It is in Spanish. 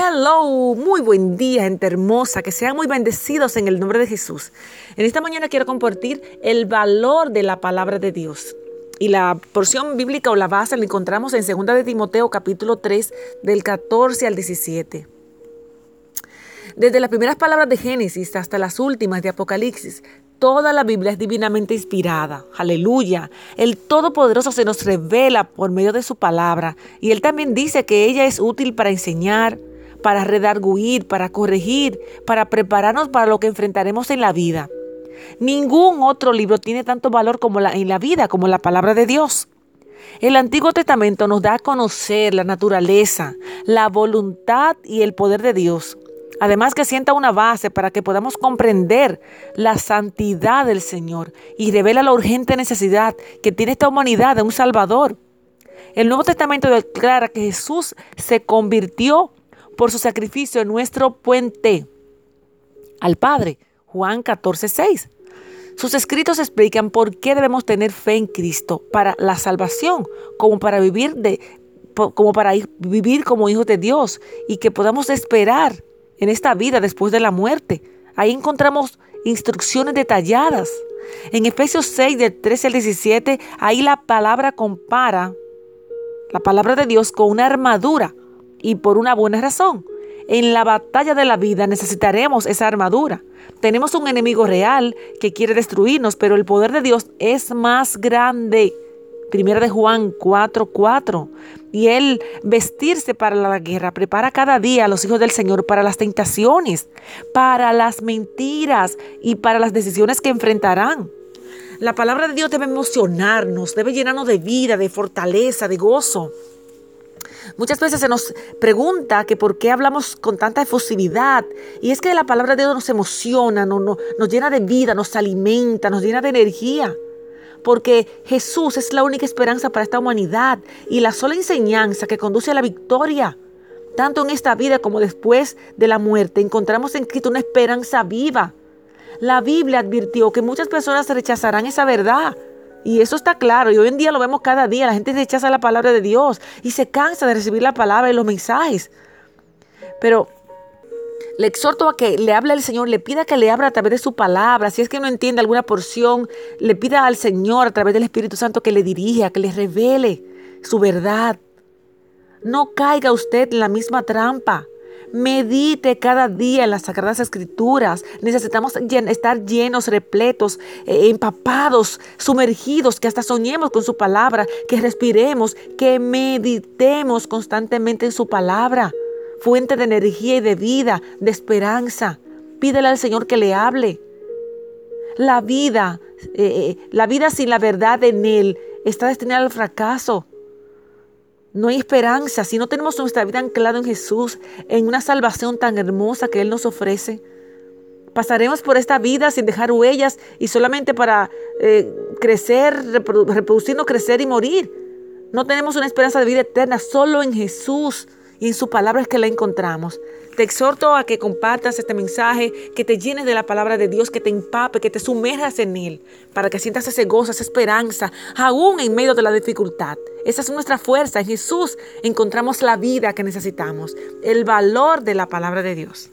Hello, muy buen día, gente hermosa, que sean muy bendecidos en el nombre de Jesús. En esta mañana quiero compartir el valor de la palabra de Dios. Y la porción bíblica o la base la encontramos en 2 de Timoteo capítulo 3 del 14 al 17. Desde las primeras palabras de Génesis hasta las últimas de Apocalipsis, toda la Biblia es divinamente inspirada. Aleluya. El Todopoderoso se nos revela por medio de su palabra y Él también dice que ella es útil para enseñar, para redarguir, para corregir, para prepararnos para lo que enfrentaremos en la vida. Ningún otro libro tiene tanto valor como la, en la vida como la palabra de Dios. El Antiguo Testamento nos da a conocer la naturaleza, la voluntad y el poder de Dios. Además que sienta una base para que podamos comprender la santidad del Señor y revela la urgente necesidad que tiene esta humanidad de un Salvador. El Nuevo Testamento declara que Jesús se convirtió por su sacrificio en nuestro puente al Padre. Juan 14, 6. Sus escritos explican por qué debemos tener fe en Cristo para la salvación, como para vivir de como para vivir como hijos de Dios y que podamos esperar en esta vida después de la muerte. Ahí encontramos instrucciones detalladas. En Efesios 6, del 13 al 17, ahí la palabra compara la palabra de Dios con una armadura y por una buena razón. En la batalla de la vida necesitaremos esa armadura. Tenemos un enemigo real que quiere destruirnos, pero el poder de Dios es más grande. Primera de Juan 4:4. Y él vestirse para la guerra prepara cada día a los hijos del Señor para las tentaciones, para las mentiras y para las decisiones que enfrentarán. La palabra de Dios debe emocionarnos, debe llenarnos de vida, de fortaleza, de gozo. Muchas veces se nos pregunta que por qué hablamos con tanta efusividad. Y es que la palabra de Dios nos emociona, nos, llena de vida, nos alimenta, nos llena de energía porque Jesús es la única esperanza para esta humanidad y la sola enseñanza que conduce a la victoria. Tanto en esta vida como después de la muerte encontramos en Cristo una esperanza viva. La Biblia advirtió que muchas personas rechazarán esa verdad. Y eso está claro, y hoy en día lo vemos cada día. La gente rechaza la palabra de Dios y se cansa de recibir la palabra y los mensajes. Pero le exhorto a que le hable al Señor, le pida que le abra a través de su palabra. Si es que no entiende alguna porción, le pida al Señor a través del Espíritu Santo que le dirija, que le revele su verdad. No caiga usted en la misma trampa. Medite cada día en las Sagradas Escrituras. Necesitamos estar llenos, repletos, eh, empapados, sumergidos, que hasta soñemos con su palabra, que respiremos, que meditemos constantemente en su palabra fuente de energía y de vida, de esperanza. Pídele al Señor que le hable. La vida, eh, eh, la vida sin la verdad en Él está destinada al fracaso. No hay esperanza si no tenemos nuestra vida anclada en Jesús, en una salvación tan hermosa que Él nos ofrece. Pasaremos por esta vida sin dejar huellas y solamente para eh, crecer, reproducirnos, crecer y morir. No tenemos una esperanza de vida eterna solo en Jesús y en su palabra es que la encontramos. Te exhorto a que compartas este mensaje, que te llenes de la palabra de Dios, que te empape, que te sumerjas en él, para que sientas ese gozo, esa esperanza, aún en medio de la dificultad. Esa es nuestra fuerza. En Jesús encontramos la vida que necesitamos, el valor de la palabra de Dios.